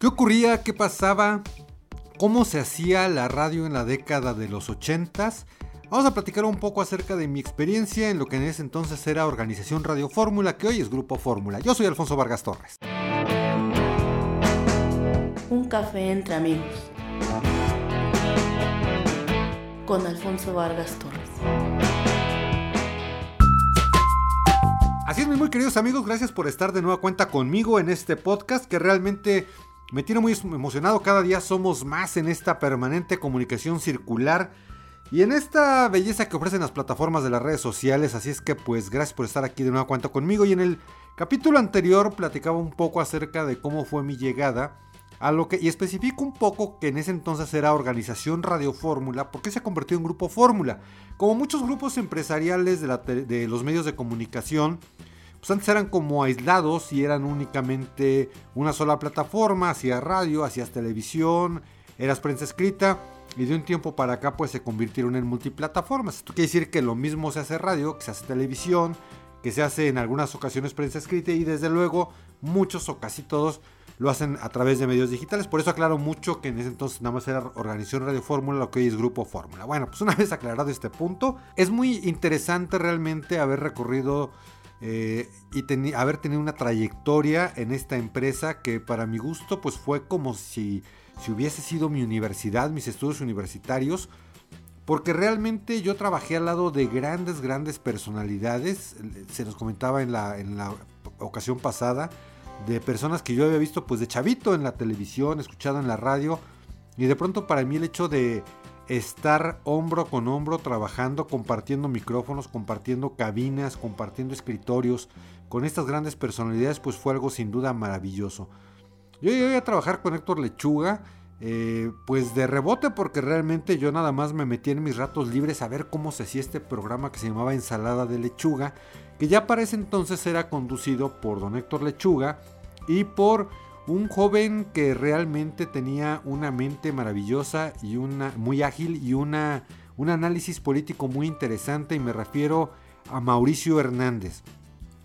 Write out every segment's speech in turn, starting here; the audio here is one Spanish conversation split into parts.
¿Qué ocurría? ¿Qué pasaba? ¿Cómo se hacía la radio en la década de los 80 Vamos a platicar un poco acerca de mi experiencia en lo que en ese entonces era Organización Radio Fórmula, que hoy es Grupo Fórmula. Yo soy Alfonso Vargas Torres. Un café entre amigos. Con Alfonso Vargas Torres. Así es, mis muy queridos amigos, gracias por estar de nueva cuenta conmigo en este podcast que realmente me tiene muy emocionado. Cada día somos más en esta permanente comunicación circular y en esta belleza que ofrecen las plataformas de las redes sociales. Así es que pues gracias por estar aquí de nueva cuenta conmigo. Y en el capítulo anterior platicaba un poco acerca de cómo fue mi llegada a lo que, y especifico un poco que en ese entonces era Organización Radio Fórmula, porque se convirtió en Grupo Fórmula. Como muchos grupos empresariales de los medios de comunicación, pues antes eran como aislados y eran únicamente una sola plataforma, hacías radio, hacías televisión, eras prensa escrita y de un tiempo para acá pues se convirtieron en multiplataformas. Esto quiere decir que lo mismo se hace radio, que se hace televisión, que se hace en algunas ocasiones prensa escrita y desde luego muchos o casi todos lo hacen a través de medios digitales. Por eso aclaro mucho que en ese entonces nada más era Organización Radio Fórmula, lo que hoy es Grupo Fórmula. Bueno, pues una vez aclarado este punto, es muy interesante realmente haber recorrido eh, y haber tenido una trayectoria en esta empresa que para mi gusto pues fue como si, si hubiese sido mi universidad, mis estudios universitarios, porque realmente yo trabajé al lado de grandes, grandes personalidades, se nos comentaba en la, en la ocasión pasada, de personas que yo había visto pues de chavito en la televisión, escuchado en la radio, y de pronto para mí el hecho de estar hombro con hombro trabajando, compartiendo micrófonos, compartiendo cabinas, compartiendo escritorios con estas grandes personalidades, pues fue algo sin duda maravilloso. Yo llegué a trabajar con Héctor Lechuga, eh, pues de rebote, porque realmente yo nada más me metí en mis ratos libres a ver cómo se hacía este programa que se llamaba Ensalada de Lechuga, que ya para ese entonces era conducido por don Héctor Lechuga y por un joven que realmente tenía una mente maravillosa y una muy ágil y una, un análisis político muy interesante y me refiero a Mauricio Hernández.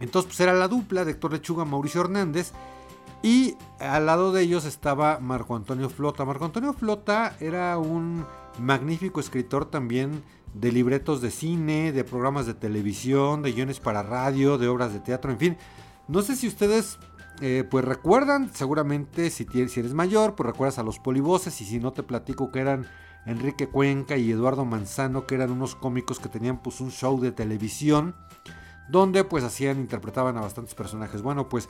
Entonces pues era la dupla de Héctor Lechuga, Mauricio Hernández y al lado de ellos estaba Marco Antonio Flota. Marco Antonio Flota era un magnífico escritor también de libretos de cine, de programas de televisión, de guiones para radio, de obras de teatro, en fin. No sé si ustedes eh, pues recuerdan, seguramente si, si eres mayor, pues recuerdas a los polivoces y si no te platico que eran Enrique Cuenca y Eduardo Manzano, que eran unos cómicos que tenían pues un show de televisión donde pues hacían, interpretaban a bastantes personajes. Bueno, pues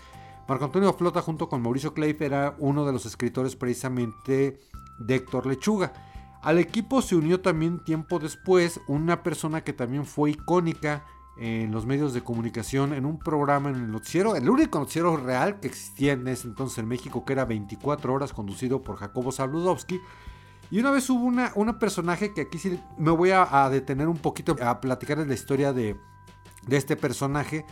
Marco Antonio Flota junto con Mauricio Cleif era uno de los escritores precisamente de Héctor Lechuga. Al equipo se unió también tiempo después una persona que también fue icónica en los medios de comunicación en un programa en el noticiero, el único noticiero real que existía en ese entonces en México, que era 24 horas conducido por Jacobo Zabludowski. Y una vez hubo una, una personaje que aquí sí me voy a, detener un poquito a platicar la historia de, de este personaje,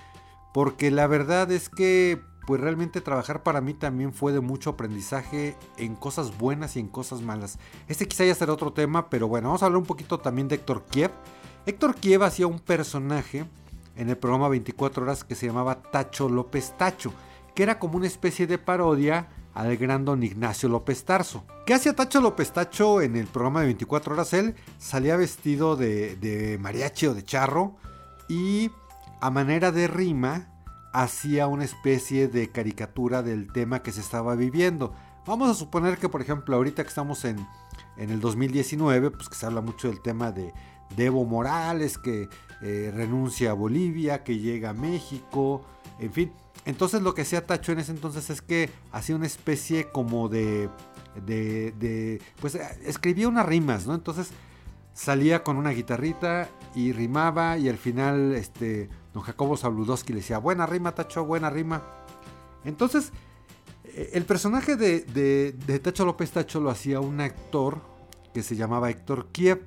porque la verdad es que pues realmente trabajar para mí también fue de mucho aprendizaje en cosas buenas y en cosas malas. Este quizá ya será otro tema, pero bueno, vamos a hablar un poquito también de Héctor Kiev Héctor Kiev hacía un personaje en el programa 24 horas que se llamaba Tacho López Tacho, que era como una especie de parodia al gran don Ignacio López Tarso. ¿Qué hacía Tacho López Tacho en el programa de 24 horas? Él salía vestido de, de mariachi o de charro y a manera de rima hacía una especie de caricatura del tema que se estaba viviendo. Vamos a suponer que, por ejemplo, ahorita que estamos en, en el 2019, pues que se habla mucho del tema de, de Evo Morales que eh, renuncia a Bolivia, que llega a México, en fin. Entonces lo que hacía Tacho en ese entonces es que hacía una especie como de, de, de pues escribía unas rimas, ¿no? Entonces salía con una guitarrita y rimaba y al final este don Jacobo Zabludowski le decía, buena rima Tacho, buena rima. Entonces eh, el personaje de, de, de Tacho López Tacho lo hacía un actor que se llamaba Héctor Kiev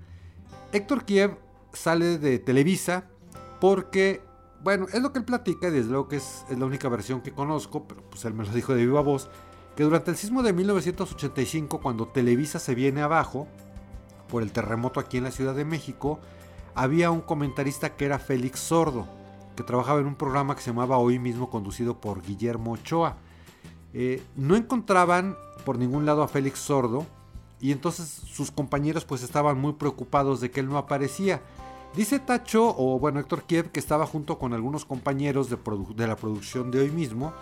Héctor Kiev sale de Televisa porque, bueno, es lo que él platica y desde luego que es, la única versión que conozco, pero pues él me lo dijo de viva voz, que durante el sismo de 1985, cuando Televisa se viene abajo, por el terremoto aquí en la Ciudad de México, había un comentarista que era Félix Sordo, que trabajaba en un programa que se llamaba Hoy mismo conducido por Guillermo Ochoa. Eh, no encontraban por ningún lado a Félix Sordo y entonces sus compañeros pues estaban muy preocupados de que él no aparecía. Dice Tacho, o bueno, Héctor Kiev, que estaba junto con algunos compañeros de, de, la producción de hoy mismo,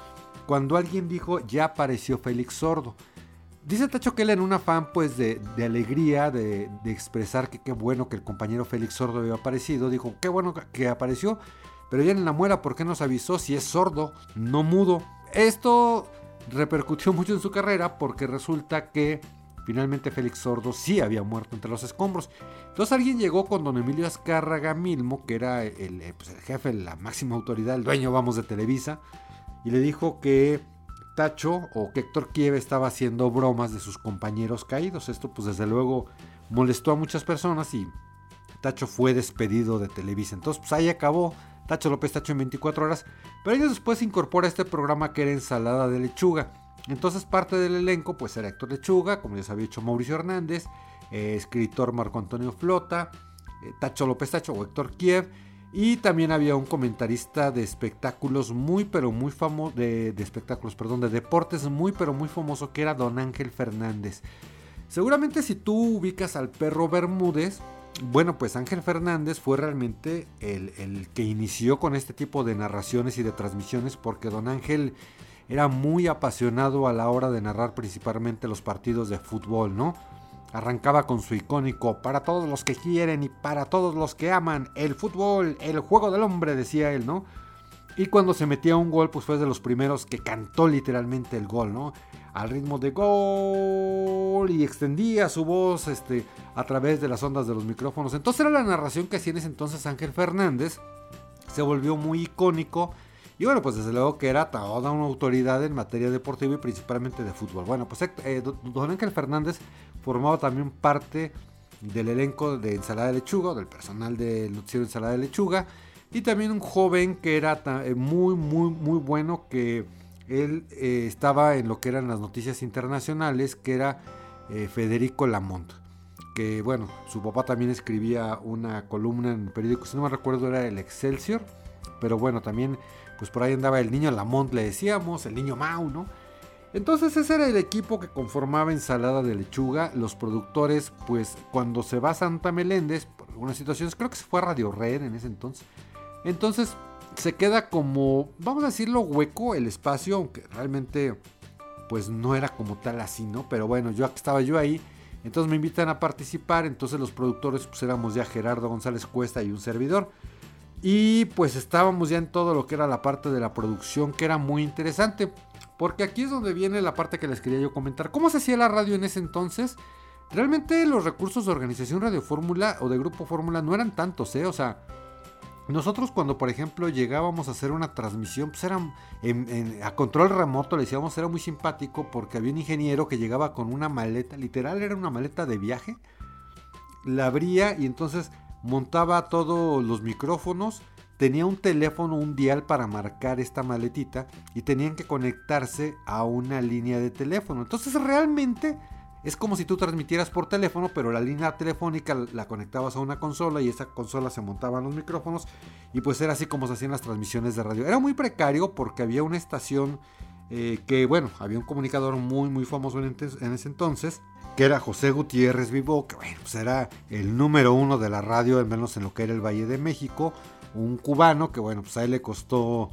cuando alguien dijo, ya apareció Félix Sordo. Dice Tacho que él en un afán pues de, alegría, de, de, expresar que qué bueno que el compañero Félix Sordo había aparecido, dijo, qué bueno que apareció, pero ya en la muera, ¿por qué nos avisó si es sordo, no mudo? Esto repercutió mucho en su carrera porque resulta que finalmente Félix Sordo sí había muerto entre los escombros. Entonces alguien llegó con don Emilio Azcárraga Milmo, que era el, eh, pues, el jefe, la máxima autoridad, el dueño, vamos, de Televisa, y le dijo que Tacho o que Héctor Kiev estaba haciendo bromas de sus compañeros caídos. Esto pues desde luego molestó a muchas personas y Tacho fue despedido de Televisa. Entonces pues ahí acabó Tacho López Tacho en 24 horas. Pero años después se incorpora este programa que era Ensalada de Lechuga. Entonces parte del elenco pues era Héctor Lechuga, como se había hecho Mauricio Hernández, eh, escritor Marco Antonio Flota, eh, Tacho López Tacho o Héctor Kiev. Y también había un comentarista de espectáculos muy pero muy famoso, de, de espectáculos, perdón, de deportes muy pero muy famoso que era Don Ángel Fernández. Seguramente si tú ubicas al perro Bermúdez, bueno, pues Ángel Fernández fue realmente el, que inició con este tipo de narraciones y de transmisiones porque don Ángel era muy apasionado a la hora de narrar principalmente los partidos de fútbol, ¿no? Arrancaba con su icónico para todos los que quieren y para todos los que aman el fútbol, el juego del hombre, decía él, ¿no? Y cuando se metía un gol, pues fue de los primeros que cantó literalmente el gol, ¿no? Al ritmo de gol y extendía su voz este, a través de las ondas de los micrófonos. Entonces era la narración que hacía en ese entonces Ángel Fernández. Se volvió muy icónico. Y bueno, pues desde luego que era toda una autoridad en materia deportiva y principalmente de fútbol. Bueno, pues eh, don Ángel Fernández formaba también parte del elenco de Ensalada de Lechuga, del personal del noticiero Ensalada de Lechuga y también un joven que era eh, muy, muy, muy bueno, que él eh, estaba en lo que eran las noticias internacionales, que era Federico Lamont. Que bueno, su papá también escribía una columna en el periódico, si no me recuerdo era el Excelsior, pero bueno, también pues por ahí andaba el niño Lamont, le decíamos, el niño Mau, ¿no? Entonces ese era el equipo que conformaba Ensalada de Lechuga. Los productores, pues cuando se va Santa Meléndez, por algunas situaciones, creo que se fue a Radio Red en ese entonces, entonces se queda como, vamos a decirlo, hueco el espacio, aunque realmente pues no era como tal así, ¿no? Pero bueno, yo estaba yo ahí, entonces me invitan a participar, entonces los productores pues éramos ya Gerardo González Cuesta y un servidor. Y pues estábamos ya en todo lo que era la parte de la producción, que era muy interesante. Porque aquí es donde viene la parte que les quería yo comentar. ¿Cómo se hacía la radio en ese entonces? Realmente los recursos de organización Radio Fórmula o de Grupo Fórmula no eran tantos, ¿eh? O sea, nosotros cuando, por ejemplo, llegábamos a hacer una transmisión, pues era a control remoto, le decíamos, era muy simpático porque había un ingeniero que llegaba con una maleta, literal era una maleta de viaje, la abría y entonces montaba todos los micrófonos, tenía un teléfono, un dial para marcar esta maletita y tenían que conectarse a una línea de teléfono. Entonces realmente es como si tú transmitieras por teléfono, pero la línea telefónica la conectabas a una consola y esa consola se montaban los micrófonos y pues era así como se hacían las transmisiones de radio. Era muy precario porque había una estación eh, que, bueno, había un comunicador muy, muy famoso en, ese entonces, que era José Gutiérrez Vivo, que bueno, pues era el número uno de la radio, al menos en lo que era el Valle de México, un cubano que, bueno, pues a él le costó,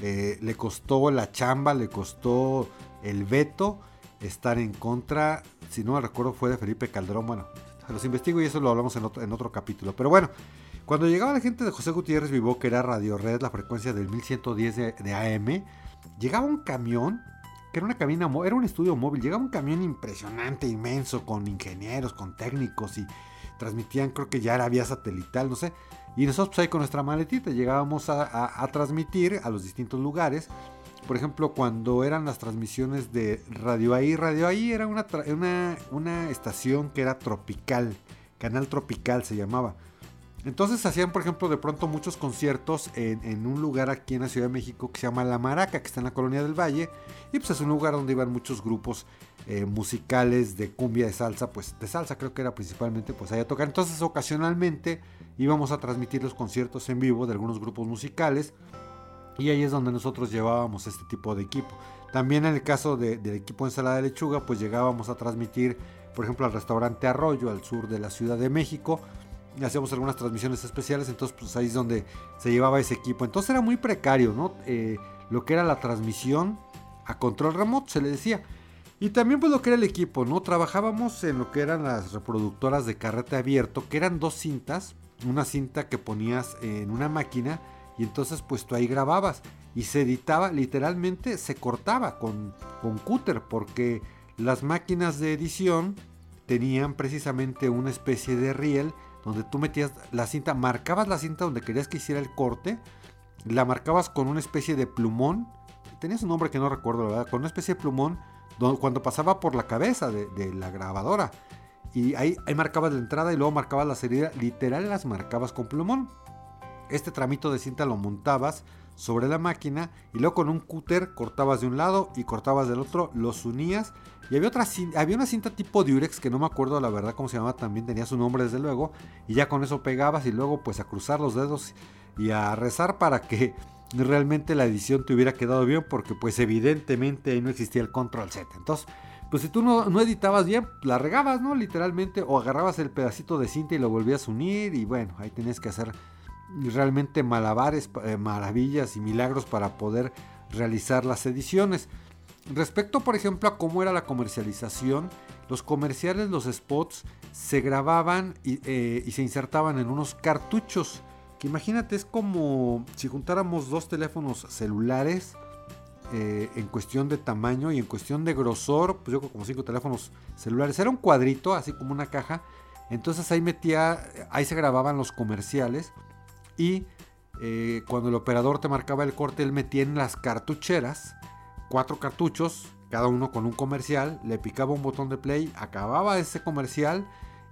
eh, le costó la chamba, le costó el veto estar en contra si no me recuerdo, fue de Felipe Calderón. Bueno, los investigo y eso lo hablamos en otro, capítulo. Pero bueno, cuando llegaba la gente de José Gutiérrez Vivó, que era Radio Red, la frecuencia del 1110 de, AM, llegaba un camión, que era una cabina, era un estudio móvil, llegaba un camión impresionante, inmenso, con ingenieros, con técnicos y transmitían, creo que ya era vía satelital, no sé. Y nosotros pues, ahí con nuestra maletita llegábamos a transmitir a los distintos lugares por ejemplo, cuando eran las transmisiones de Radio Ahí, Radio Ahí era una, una, estación que era tropical, Canal Tropical se llamaba. Entonces hacían, por ejemplo, de pronto muchos conciertos en, un lugar aquí en la Ciudad de México que se llama La Maraca, que está en la Colonia del Valle. Y pues es un lugar donde iban muchos grupos eh, musicales de cumbia, de salsa, pues de salsa creo que era principalmente, pues ahí a tocar. Entonces ocasionalmente íbamos a transmitir los conciertos en vivo de algunos grupos musicales. Y ahí es donde nosotros llevábamos este tipo de equipo. También en el caso del equipo ensalada de lechuga, pues llegábamos a transmitir, por ejemplo, al restaurante Arroyo, al sur de la Ciudad de México. Hacíamos algunas transmisiones especiales, entonces pues ahí es donde se llevaba ese equipo. Entonces era muy precario, ¿no? Eh, lo que era la transmisión a control remoto, se le decía. Y también pues lo que era el equipo, ¿no? Trabajábamos en lo que eran las reproductoras de carrete abierto, que eran dos cintas, una cinta que ponías en una máquina y entonces pues tú ahí grababas y se editaba, literalmente se cortaba con, con cúter porque las máquinas de edición tenían precisamente una especie de riel donde tú metías la cinta, marcabas la cinta donde querías que hiciera el corte, la marcabas con una especie de plumón, tenía un nombre que no recuerdo, la verdad, con una especie de plumón cuando pasaba por la cabeza de, la grabadora. Y ahí, ahí, marcabas la entrada y luego marcabas la salida. Literal las marcabas con plumón. Este tramito de cinta lo montabas sobre la máquina y luego con un cúter cortabas de un lado y cortabas del otro, los unías. Y había, otra, había una cinta tipo Durex que no me acuerdo la verdad cómo se llamaba, también tenía su nombre desde luego. Y ya con eso pegabas y luego pues a cruzar los dedos y a rezar para que realmente la edición te hubiera quedado bien porque pues evidentemente ahí no existía el control Z. Entonces, pues si tú no, no, editabas bien, la regabas, ¿no? Literalmente, o agarrabas el pedacito de cinta y lo volvías a unir y bueno, ahí tenías que hacer realmente malabares, eh, maravillas y milagros para poder realizar las ediciones. Respecto, por ejemplo, a cómo era la comercialización, los comerciales, los spots, se grababan y, eh, se insertaban en unos cartuchos que imagínate, es como si juntáramos dos teléfonos celulares eh, en cuestión de tamaño y en cuestión de grosor, pues yo como cinco teléfonos celulares. Era un cuadrito, así como una caja. Entonces ahí metía, ahí se grababan los comerciales y eh, cuando el operador te marcaba el corte, él metía en las cartucheras cuatro cartuchos, cada uno con un comercial, le picaba un botón de play, acababa ese comercial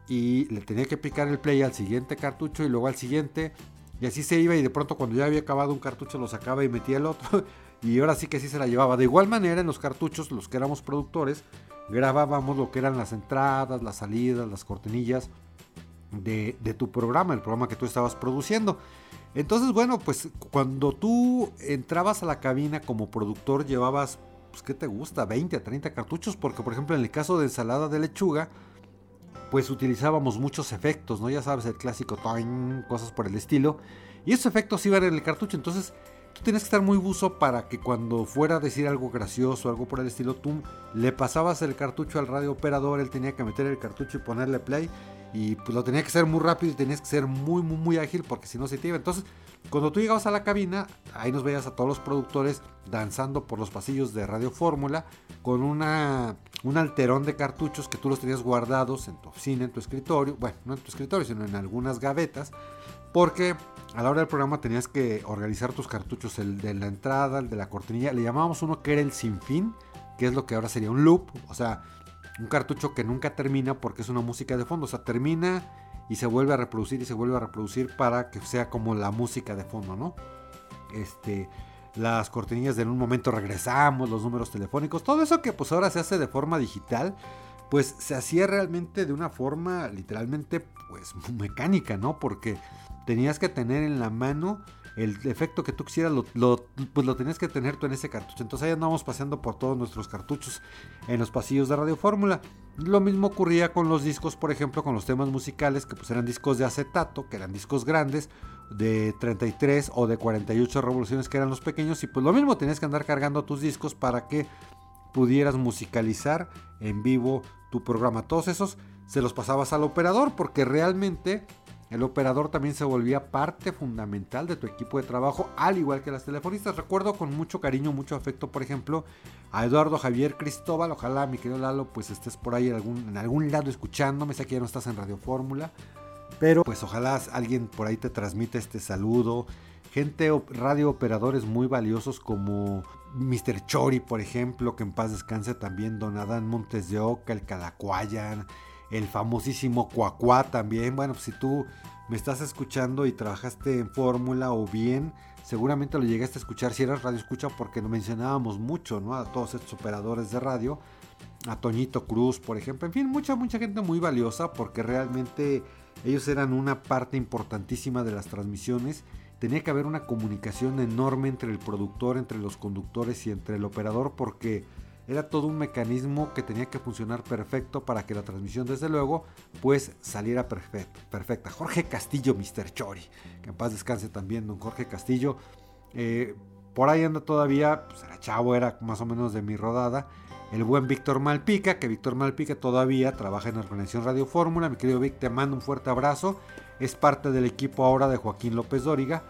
y le tenía que picar el play al siguiente cartucho y luego al siguiente y así se iba y de pronto cuando ya había acabado un cartucho lo sacaba y metía el otro. Y ahora sí que sí se la llevaba. De igual manera en los cartuchos, los que éramos productores, grabábamos lo que eran las entradas, las salidas, las cortinillas de, tu programa, el programa que tú estabas produciendo. Entonces, bueno, pues cuando tú entrabas a la cabina como productor llevabas, pues, ¿qué te gusta? 20 a 30 cartuchos, porque por ejemplo en el caso de ensalada de lechuga, pues utilizábamos muchos efectos, ¿no? Ya sabes, el clásico cosas por el estilo. Y esos efectos iban en el cartucho, entonces tú tienes que estar muy buzo para que cuando fuera a decir algo gracioso, algo por el estilo, tú le pasabas el cartucho al radio operador, él tenía que meter el cartucho y ponerle play. Y pues lo tenía que hacer muy rápido y tenías que ser muy, muy, muy ágil porque si no se te iba. Entonces, cuando tú llegabas a la cabina, ahí nos veías a todos los productores danzando por los pasillos de Radio Fórmula con una, un alterón de cartuchos que tú los tenías guardados en tu oficina, en tu escritorio. Bueno, no en tu escritorio, sino en algunas gavetas. Porque a la hora del programa tenías que organizar tus cartuchos, el de la entrada, el de la cortinilla. Le llamábamos uno que era el sin fin, que es lo que ahora sería un loop. O sea, un cartucho que nunca termina porque es una música de fondo. O sea, termina y se vuelve a reproducir y se vuelve a reproducir para que sea como la música de fondo, ¿no? Este, las cortinillas de en un momento regresamos, los números telefónicos, todo eso que pues ahora se hace de forma digital, pues se hacía realmente de una forma literalmente pues mecánica, ¿no? Porque tenías que tener en la mano el efecto que tú quisieras lo, pues lo tenías que tener tú en ese cartucho. Entonces ahí andamos paseando por todos nuestros cartuchos en los pasillos de Radio Fórmula. Lo mismo ocurría con los discos, por ejemplo, con los temas musicales, que pues eran discos de acetato, que eran discos grandes, de 33 o de 48 revoluciones, que eran los pequeños, y pues lo mismo tenías que andar cargando tus discos para que pudieras musicalizar en vivo tu programa. Todos esos se los pasabas al operador, porque realmente el operador también se volvía parte fundamental de tu equipo de trabajo, al igual que las telefonistas. Recuerdo con mucho cariño, mucho afecto, por ejemplo, a Eduardo Javier Cristóbal. Ojalá, mi querido Lalo, pues estés por ahí en algún, lado escuchándome. Sé que ya no estás en Radio Fórmula, pero pues ojalá alguien por ahí te transmita este saludo. Gente, radio operadores muy valiosos como Mr. Chori, por ejemplo, que en paz descanse también Don Adán Montes de Oca, el Calacuayan el famosísimo Cuacuá también. Bueno, si tú me estás escuchando y trabajaste en fórmula o bien, seguramente lo llegaste a escuchar si eras radio escucha porque lo mencionábamos mucho, ¿no? A todos estos operadores de radio, a Toñito Cruz, por ejemplo, en fin, mucha, mucha gente muy valiosa porque realmente ellos eran una parte importantísima de las transmisiones tenía que haber una comunicación enorme entre el productor, entre los conductores y entre el operador porque era todo un mecanismo que tenía que funcionar perfecto para que la transmisión desde luego pues saliera perfecta. Jorge Castillo, Mr. Chori, que en paz descanse también don Jorge Castillo. Eh, por ahí anda todavía, pues era chavo, era más o menos de mi rodada. El buen Víctor Malpica, que Víctor Malpica todavía trabaja en la organización Radio Fórmula. Mi querido Vic, te mando un fuerte abrazo. Es parte del equipo ahora de Joaquín López Dóriga.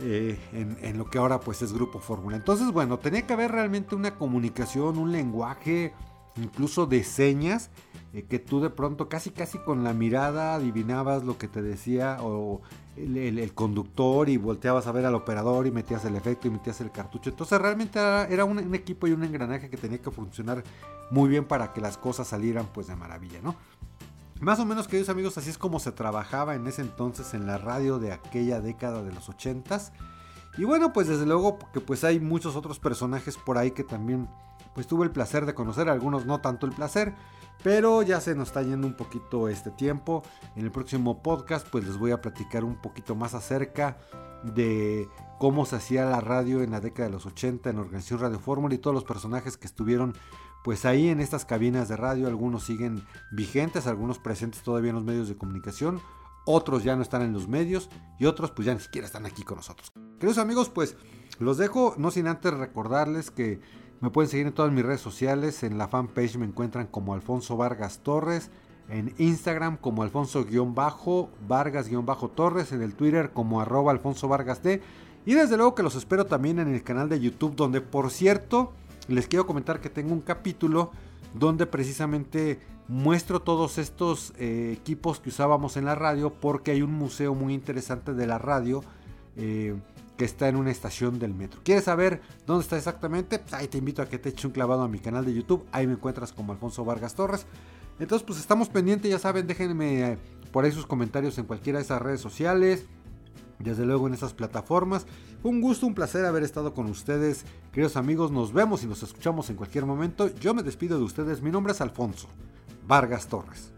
Eh, en, lo que ahora pues es Grupo Fórmula. Entonces, bueno, tenía que haber realmente una comunicación, un lenguaje, incluso de señas, eh, que tú de pronto casi casi con la mirada adivinabas lo que te decía o el, conductor y volteabas a ver al operador y metías el efecto y metías el cartucho. Entonces realmente era, un, un, equipo y un engranaje que tenía que funcionar muy bien para que las cosas salieran pues de maravilla, ¿no? Más o menos, queridos amigos, así es como se trabajaba en ese entonces en la radio de aquella década de los 80s. Y bueno, pues desde luego que pues hay muchos otros personajes por ahí que también pues tuve el placer de conocer, algunos no tanto el placer, pero ya se nos está yendo un poquito este tiempo. En el próximo podcast pues les voy a platicar un poquito más acerca de cómo se hacía la radio en la década de los 80 en organización Radio Fórmula y todos los personajes que estuvieron pues ahí en estas cabinas de radio algunos siguen vigentes, algunos presentes todavía en los medios de comunicación, otros ya no están en los medios y otros pues ya ni siquiera están aquí con nosotros. Queridos amigos, pues los dejo, no sin antes recordarles que me pueden seguir en todas mis redes sociales, en la fanpage me encuentran como Alfonso Vargas Torres, en Instagram como Alfonso-Vargas-Torres, en el Twitter como arroba Alfonso Vargas. Y desde luego que los espero también en el canal de YouTube, donde por cierto les quiero comentar que tengo un capítulo donde precisamente muestro todos estos eh, equipos que usábamos en la radio porque hay un museo muy interesante de la radio eh, que está en una estación del metro. ¿Quieres saber dónde está exactamente? Pues ahí te invito a que te eche un clavado a mi canal de YouTube. Ahí me encuentras como Alfonso Vargas Torres. Entonces pues estamos pendientes, ya saben, déjenme eh, por ahí sus comentarios en cualquiera de esas redes sociales desde luego en esas plataformas. Fue un gusto, un placer haber estado con ustedes, queridos amigos. Nos vemos y nos escuchamos en cualquier momento. Yo me despido de ustedes. Mi nombre es Alfonso Vargas Torres.